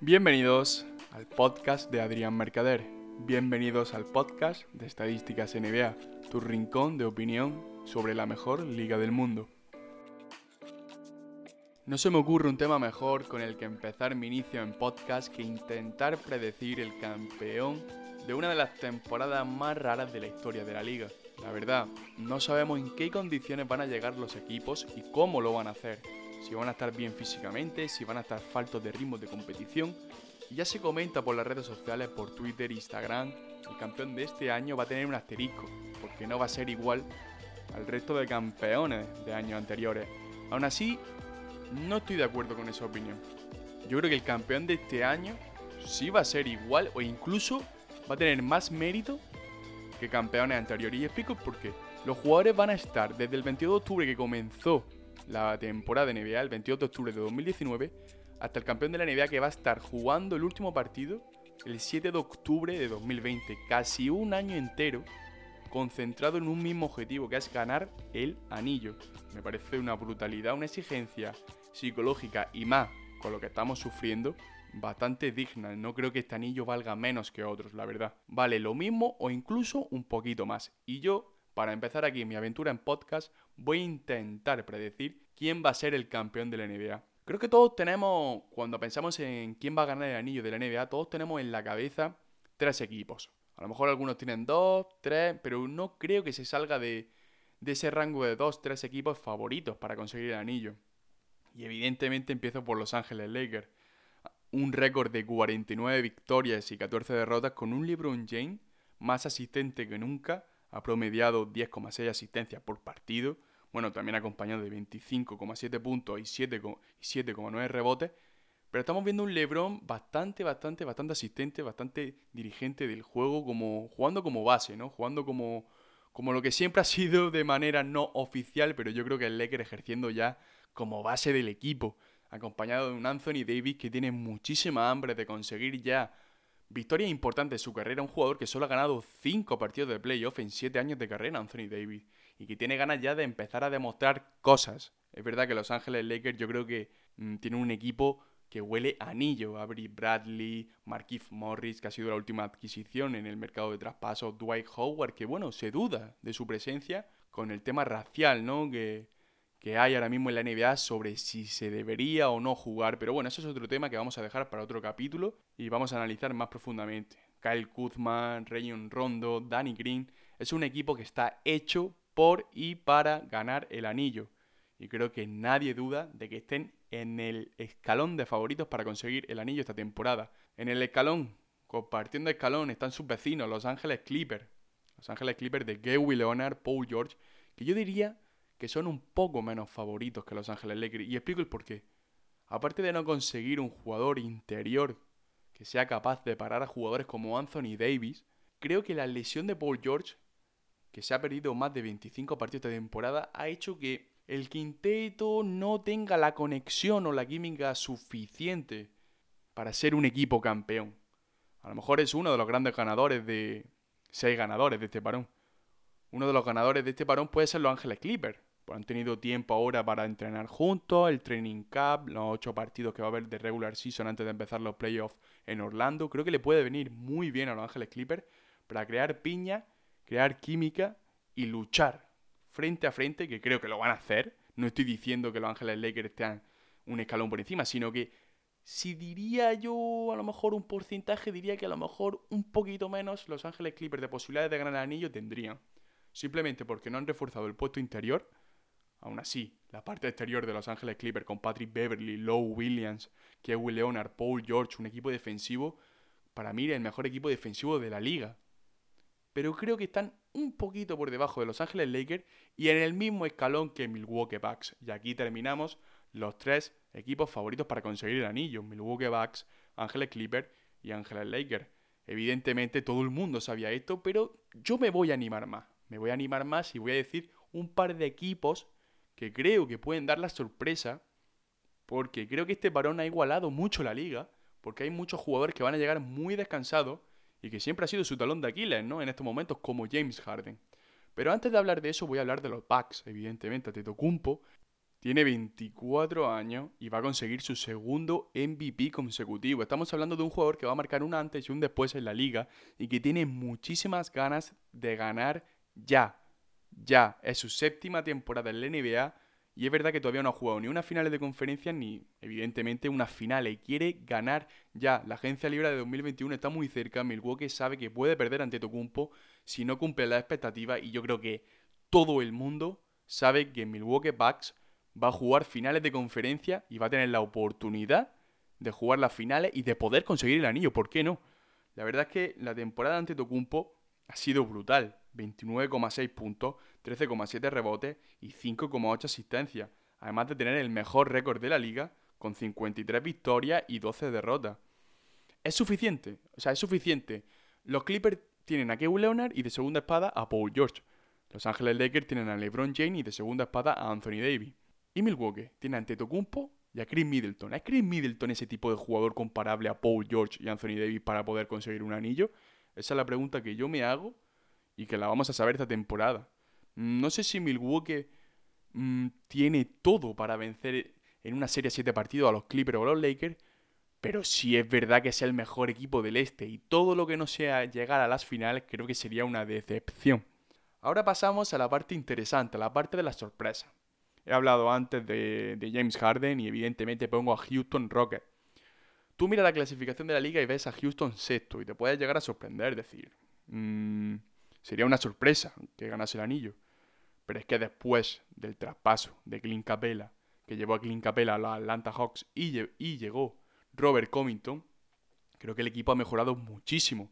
Bienvenidos al podcast de Adrián Mercader. Bienvenidos al podcast de Estadísticas NBA, tu rincón de opinión sobre la mejor liga del mundo. No se me ocurre un tema mejor con el que empezar mi inicio en podcast que intentar predecir el campeón de una de las temporadas más raras de la historia de la liga. La verdad, no sabemos en qué condiciones van a llegar los equipos y cómo lo van a hacer. Si van a estar bien físicamente, si van a estar faltos de ritmo de competición. Y ya se comenta por las redes sociales, por Twitter, Instagram, el campeón de este año va a tener un asterisco, porque no va a ser igual al resto de campeones de años anteriores. Aún así, no estoy de acuerdo con esa opinión. Yo creo que el campeón de este año sí va a ser igual o incluso va a tener más mérito que campeones anteriores. Y explico por qué. Los jugadores van a estar desde el 22 de octubre que comenzó la temporada de NBA, el 22 de octubre de 2019, hasta el campeón de la NBA que va a estar jugando el último partido el 7 de octubre de 2020. Casi un año entero concentrado en un mismo objetivo, que es ganar el anillo. Me parece una brutalidad, una exigencia psicológica y más con lo que estamos sufriendo bastante digna. No creo que este anillo valga menos que otros, la verdad. Vale lo mismo o incluso un poquito más. Y yo, para empezar aquí mi aventura en podcast, voy a intentar predecir quién va a ser el campeón de la NBA. Creo que todos tenemos, cuando pensamos en quién va a ganar el anillo de la NBA, todos tenemos en la cabeza tres equipos. A lo mejor algunos tienen dos, tres, pero no creo que se salga de, ese rango de dos, tres equipos favoritos para conseguir el anillo. Y evidentemente empiezo por Los Ángeles Lakers un récord de 49 victorias y 14 derrotas con un LeBron James más asistente que nunca, ha promediado 10,6 asistencias por partido, bueno, también acompañado de 25,7 puntos y 7,9 rebotes, pero estamos viendo un LeBron bastante, bastante, bastante asistente, bastante dirigente del juego, como jugando como base, ¿no? Jugando como, como lo que siempre ha sido de manera no oficial, pero yo creo que el Lakers ejerciendo ya como base del equipo acompañado de un Anthony Davis que tiene muchísima hambre de conseguir ya victorias importantes en su carrera, un jugador que solo ha ganado 5 partidos de playoff en 7 años de carrera, Anthony Davis, y que tiene ganas ya de empezar a demostrar cosas. Es verdad que Los Ángeles Lakers yo creo que mm, tienen un equipo que huele a anillo. Avery Bradley, Marquise Morris, que ha sido la última adquisición en el mercado de traspasos, Dwight Howard, que bueno, se duda de su presencia con el tema racial, ¿no? Que, que hay ahora mismo en la NBA sobre si se debería o no jugar. Pero bueno, eso es otro tema que vamos a dejar para otro capítulo y vamos a analizar más profundamente. Kyle Kuzma, Rayon Rondo, Danny Green. Es un equipo que está hecho por y para ganar el anillo. Y creo que nadie duda de que estén en el escalón de favoritos para conseguir el anillo esta temporada. En el escalón, compartiendo escalón, están sus vecinos, Los Ángeles Clippers. Los Ángeles Clippers de Gary Leonard, Paul George, que yo diría que son un poco menos favoritos que Los Ángeles Lakers. Y explico el porqué. Aparte de no conseguir un jugador interior que sea capaz de parar a jugadores como Anthony Davis, creo que la lesión de Paul George, que se ha perdido más de 25 partidos de temporada, ha hecho que el quinteto no tenga la conexión o la química suficiente para ser un equipo campeón. A lo mejor es uno de los grandes ganadores de... seis ganadores de este parón. Uno de los ganadores de este parón puede ser Los Ángeles Clippers han tenido tiempo ahora para entrenar juntos, el training camp, los ocho partidos que va a haber de regular season antes de empezar los playoffs en Orlando. Creo que le puede venir muy bien a los Ángeles Clippers para crear piña, crear química y luchar frente a frente, que creo que lo van a hacer. No estoy diciendo que los Ángeles Lakers estén un escalón por encima, sino que si diría yo a lo mejor un porcentaje, diría que a lo mejor un poquito menos los Ángeles Clippers de posibilidades de ganar el anillo tendrían. Simplemente porque no han reforzado el puesto interior Aún así, la parte exterior de Los Ángeles Clippers con Patrick Beverly, Lowe Williams, Kevin Leonard, Paul George, un equipo defensivo, para mí el mejor equipo defensivo de la liga. Pero creo que están un poquito por debajo de Los Ángeles Lakers y en el mismo escalón que Milwaukee Bucks. Y aquí terminamos los tres equipos favoritos para conseguir el anillo. Milwaukee Bucks, Ángeles Clippers y Ángeles Lakers. Evidentemente todo el mundo sabía esto, pero yo me voy a animar más. Me voy a animar más y voy a decir un par de equipos que creo que pueden dar la sorpresa, porque creo que este parón ha igualado mucho la liga, porque hay muchos jugadores que van a llegar muy descansados y que siempre ha sido su talón de Aquiles, ¿no? En estos momentos, como James Harden. Pero antes de hablar de eso, voy a hablar de los Bucks, evidentemente, Tetocumpo. tiene 24 años y va a conseguir su segundo MVP consecutivo. Estamos hablando de un jugador que va a marcar un antes y un después en la liga y que tiene muchísimas ganas de ganar ya. Ya. Es su séptima temporada en la NBA y es verdad que todavía no ha jugado ni unas finales de conferencia ni, evidentemente, unas finales. Y quiere ganar ya. La agencia libre de 2021 está muy cerca. Milwaukee sabe que puede perder ante Tocumpo si no cumple la expectativa y yo creo que todo el mundo sabe que Milwaukee Bucks va a jugar finales de conferencia y va a tener la oportunidad de jugar las finales y de poder conseguir el anillo. ¿Por qué no? La verdad es que la temporada ante Tocumpo ha sido brutal. 29,6 puntos, 13,7 rebotes y 5,8 asistencias. Además de tener el mejor récord de la liga con 53 victorias y 12 derrotas. Es suficiente, o sea, es suficiente. Los Clippers tienen a Kevin Leonard y de segunda espada a Paul George. Los Ángeles Lakers tienen a LeBron James y de segunda espada a Anthony Davis. Y Milwaukee tiene a Antetokounmpo y a Chris Middleton. ¿Es Chris Middleton ese tipo de jugador comparable a Paul George y Anthony Davis para poder conseguir un anillo? Esa es la pregunta que yo me hago y que la vamos a saber esta temporada. No sé si Milwaukee mm, tiene todo para vencer en una serie de 7 partidos a los Clippers o a los Lakers, pero si es verdad que es el mejor equipo del este y todo lo que no sea llegar a las finales creo que sería una decepción. Ahora pasamos a la parte interesante, a la parte de la sorpresa. He hablado antes de, James Harden y evidentemente pongo a Houston Rockets. Tú miras la clasificación de la liga y ves a Houston sexto y te puedes llegar a sorprender, decir, mm, sería una sorpresa que ganase el anillo. Pero es que después del traspaso de Clint Capella, que llevó a Clint Capella a los Atlanta Hawks y, llegó Robert Covington, creo que el equipo ha mejorado muchísimo.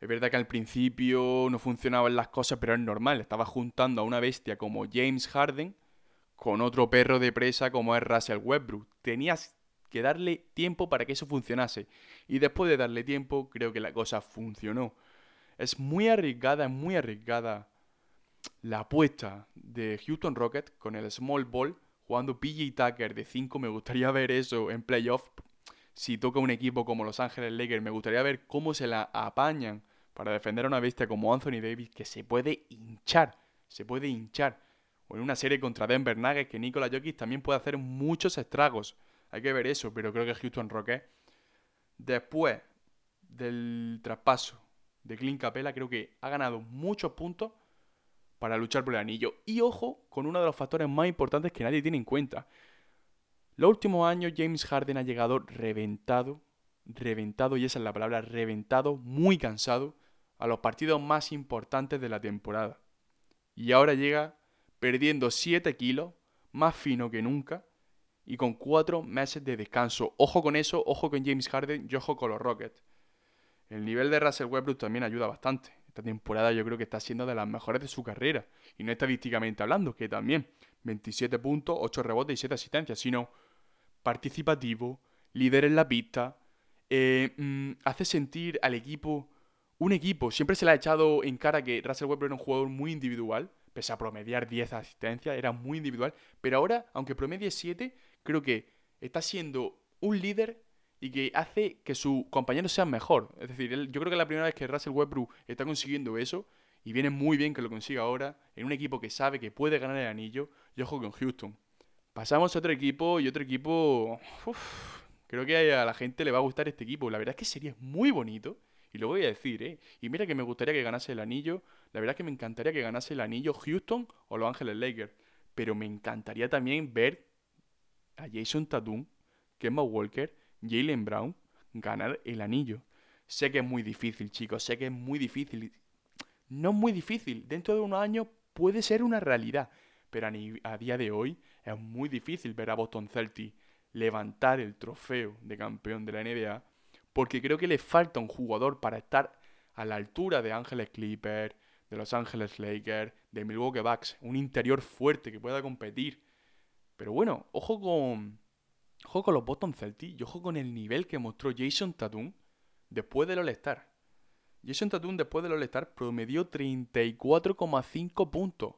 Es verdad que al principio no funcionaban las cosas, pero es normal. Estaba juntando a una bestia como James Harden con otro perro de presa como es Russell Westbrook. Tenías que darle tiempo para que eso funcionase. Y después de darle tiempo, creo que la cosa funcionó. Es muy arriesgada, es muy arriesgada la apuesta de Houston Rockets con el small ball jugando PJ Tucker de 5. Me gustaría ver eso en playoff. Si toca un equipo como Los Ángeles Lakers, me gustaría ver cómo se la apañan para defender a una bestia como Anthony Davis que se puede hinchar. Se puede hinchar o en una serie contra Denver Nuggets que Nikola Jokic también puede hacer muchos estragos. Hay que ver eso, pero creo que Houston Rockets, después del traspaso de Clint Capella, creo que ha ganado muchos puntos para luchar por el anillo. Y ojo con uno de los factores más importantes que nadie tiene en cuenta. Los últimos años James Harden ha llegado reventado, reventado, y esa es la palabra, reventado, muy cansado, a los partidos más importantes de la temporada. Y ahora llega perdiendo 7 kilos, más fino que nunca, y con 4 meses de descanso. Ojo con eso, ojo con James Harden y ojo con los Rockets. El nivel de Russell Westbrook también ayuda bastante. Esta temporada yo creo que está siendo de las mejores de su carrera. Y no estadísticamente hablando, que también 27 puntos, 8 rebotes y 7 asistencias, sino participativo, líder en la pista, eh, mm, hace sentir al equipo un equipo. Siempre se le ha echado en cara que Russell Westbrook era un jugador muy individual, pese a promediar 10 asistencias, era muy individual. Pero ahora, aunque promedie 7, creo que está siendo un líder y que hace que sus compañeros sean mejor. Es decir, yo creo que es la primera vez que Russell Westbrook está consiguiendo eso y viene muy bien que lo consiga ahora en un equipo que sabe que puede ganar el anillo y ojo con Houston. Pasamos a otro equipo y otro equipo... creo que a la gente le va a gustar este equipo. La verdad es que sería muy bonito y lo voy a decir, ¿eh? Y mira que me gustaría que ganase el anillo. La verdad es que me encantaría que ganase el anillo Houston o Los Ángeles Lakers. Pero me encantaría también ver a Jason Tatum, Kemba Walker, Jalen Brown ganar el anillo. Sé que es muy difícil, chicos. Sé que es muy difícil. No es muy difícil. Dentro de unos años puede ser una realidad. Pero a, día de hoy es muy difícil ver a Boston Celtics levantar el trofeo de campeón de la NBA porque creo que le falta un jugador para estar a la altura de Ángeles Clippers, de Los Ángeles Lakers, de Milwaukee Bucks, un interior fuerte que pueda competir. Pero bueno, ojo con ojo con los Boston Celtics y ojo con el nivel que mostró Jason Tatum después del All-Star. Jason Tatum después del All-Star promedió 34,5 puntos.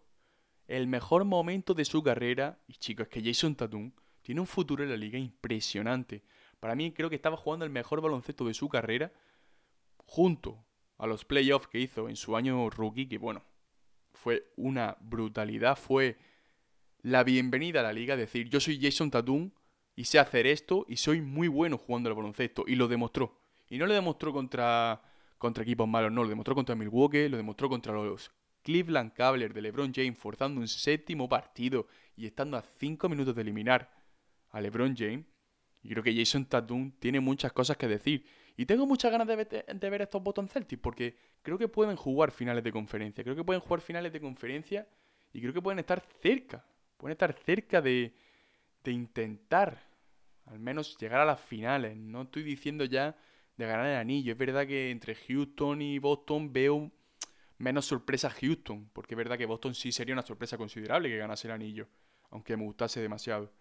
El mejor momento de su carrera. Y chicos, es que Jason Tatum tiene un futuro en la liga impresionante. Para mí creo que estaba jugando el mejor baloncesto de su carrera junto a los playoffs que hizo en su año rookie, que bueno, fue una brutalidad, fue la bienvenida a la liga, decir, yo soy Jason Tatum y sé hacer esto y soy muy bueno jugando al baloncesto. Y lo demostró. Y no lo demostró contra, contra equipos malos, no, lo demostró contra Milwaukee, lo demostró contra los Cleveland Cavaliers de LeBron James, forzando un séptimo partido y estando a 5 minutos de eliminar a LeBron James. Y creo que Jason Tatum tiene muchas cosas que decir. Y tengo muchas ganas de ver, de ver estos Boston Celtics porque creo que pueden jugar finales de conferencia. Creo que pueden jugar finales de conferencia y creo que pueden estar cerca. Pueden estar cerca de, de intentar al menos llegar a las finales. No estoy diciendo ya de ganar el anillo. Es verdad que entre Houston y Boston veo menos sorpresa Houston, porque es verdad que Boston sí sería una sorpresa considerable que ganase el anillo, aunque me gustase demasiado.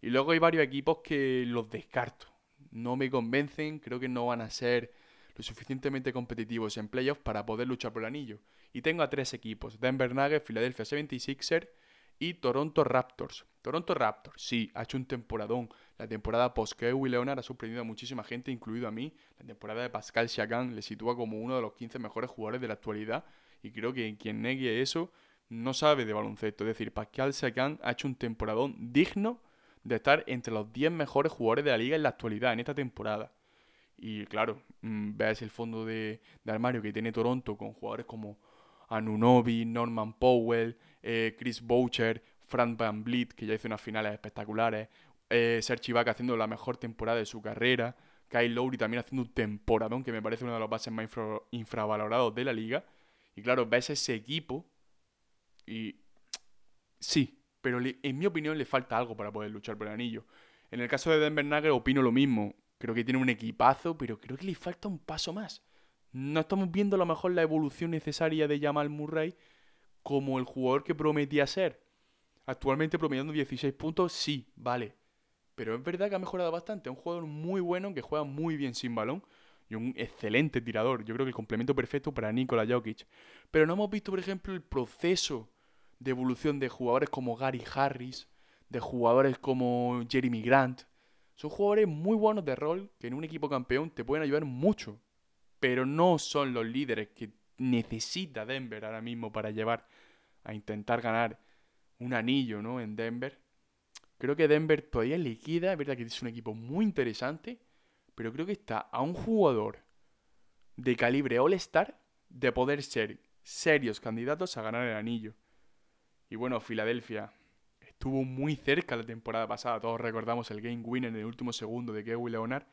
Y luego hay varios equipos que los descarto. No me convencen, creo que no van a ser lo suficientemente competitivos en playoffs para poder luchar por el anillo. Y tengo a tres equipos, Denver Nuggets, Philadelphia 76ers y Toronto Raptors. Toronto Raptors, sí, ha hecho un temporadón. La temporada post Kawhi Leonard ha sorprendido a muchísima gente, incluido a mí. La temporada de Pascal Siakam le sitúa como uno de los 15 mejores jugadores de la actualidad. Y creo que quien negue eso no sabe de baloncesto. Es decir, Pascal Siakam ha hecho un temporadón digno de estar entre los 10 mejores jugadores de la liga en la actualidad, en esta temporada. Y claro, mm, ves el fondo de, de armario que tiene Toronto con jugadores como Anunobi, Norman Powell, eh, Chris Boucher, Frank Van Vliet, que ya hizo unas finales espectaculares, eh, Serge haciendo la mejor temporada de su carrera, Kyle Lowry también haciendo un temporadón que me parece uno de los bases más infravalorados de la liga. Y claro, ves ese equipo y sí, pero en mi opinión le falta algo para poder luchar por el anillo. En el caso de Denver Nuggets opino lo mismo. Creo que tiene un equipazo, pero creo que le falta un paso más. No estamos viendo a lo mejor la evolución necesaria de Jamal Murray como el jugador que prometía ser. Actualmente promediando 16 puntos, sí, vale. Pero es verdad que ha mejorado bastante. Es un jugador muy bueno que juega muy bien sin balón y un excelente tirador. Yo creo que el complemento perfecto para Nikola Jokic. Pero no hemos visto, por ejemplo, el proceso de evolución de jugadores como Gary Harris, de jugadores como Jeremy Grant. Son jugadores muy buenos de rol que en un equipo campeón te pueden ayudar mucho. Pero no son los líderes que necesita Denver ahora mismo para llevar a intentar ganar un anillo ¿no? en Denver. Creo que Denver todavía liquida, es verdad que es un equipo muy interesante, pero creo que está a un jugador de calibre All-Star de poder ser serios candidatos a ganar el anillo. Y bueno, Filadelfia estuvo muy cerca la temporada pasada, todos recordamos el game winner en el último segundo de Kevin Leonard,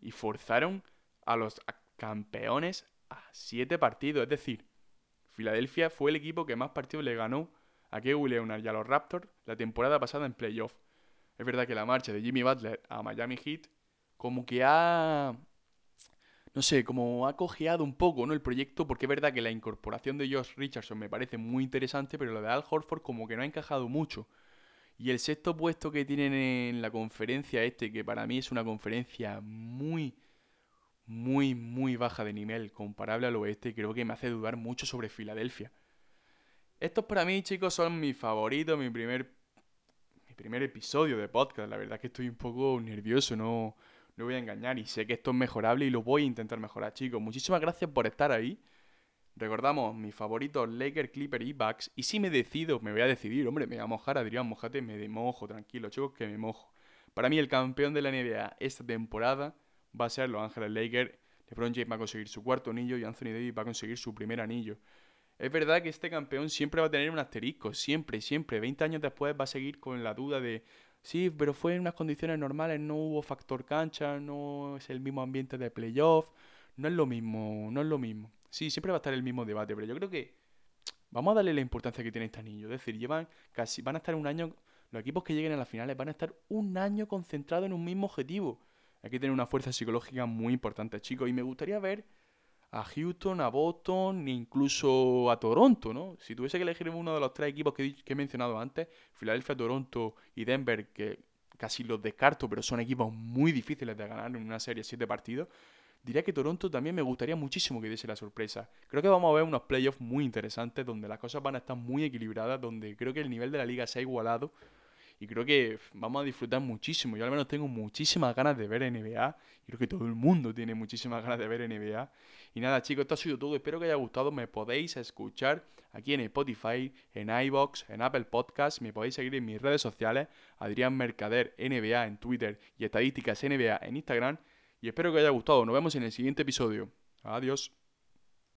y forzaron a los campeones a siete partidos, es decir, Filadelfia fue el equipo que más partidos le ganó a Kevin Leonard y a los Raptors la temporada pasada en playoff. Es verdad que la marcha de Jimmy Butler a Miami Heat como que ha no sé, como ha cojeado un poco, ¿no? El proyecto, porque es verdad que la incorporación de Josh Richardson me parece muy interesante, pero lo de Al Horford como que no ha encajado mucho. Y el sexto puesto que tienen en la conferencia este, que para mí es una conferencia muy, muy, muy baja de nivel, comparable al oeste, creo que me hace dudar mucho sobre Filadelfia. Estos para mí, chicos, son mis favoritos, mi primer, mi primer episodio de podcast. La verdad es que estoy un poco nervioso, no, no voy a engañar y sé que esto es mejorable y lo voy a intentar mejorar, chicos. Muchísimas gracias por estar ahí. Recordamos mis favoritos Lakers, Clipper y Bucks. Y si me decido, me voy a decidir, hombre, me voy a mojar, Adrián, mojate, me mojo, tranquilo, chicos, que me mojo. Para mí el campeón de la NBA esta temporada va a ser Los Ángeles Lakers. LeBron James va a conseguir su cuarto anillo y Anthony Davis va a conseguir su primer anillo. Es verdad que este campeón siempre va a tener un asterisco, siempre, siempre. 20 años después va a seguir con la duda de, sí, pero fue en unas condiciones normales, no hubo factor cancha, no es el mismo ambiente de playoff, no es lo mismo, no es lo mismo. Sí, siempre va a estar el mismo debate, pero yo creo que vamos a darle la importancia que tiene este anillo. Es decir, llevan casi, van a estar un año, los equipos que lleguen a las finales van a estar un año concentrados en un mismo objetivo. Hay que tener una fuerza psicológica muy importante, chicos, y me gustaría ver a Houston, a Boston incluso a Toronto, ¿no? Si tuviese que elegir uno de los tres equipos que, he mencionado antes, Filadelfia, Toronto y Denver, que casi los descarto, pero son equipos muy difíciles de ganar en una serie de siete partidos, diría que Toronto también me gustaría muchísimo que diese la sorpresa. Creo que vamos a ver unos playoffs muy interesantes, donde las cosas van a estar muy equilibradas, donde creo que el nivel de la liga se ha igualado y creo que vamos a disfrutar muchísimo. Yo al menos tengo muchísimas ganas de ver NBA. Creo que todo el mundo tiene muchísimas ganas de ver NBA. Y nada, chicos, esto ha sido todo. Espero que haya gustado. Me podéis escuchar aquí en Spotify, en iBox, en Apple Podcasts. Me podéis seguir en mis redes sociales, Adrián Mercader NBA en Twitter y Estadísticas NBA en Instagram. Y espero que haya gustado. Nos vemos en el siguiente episodio. Adiós.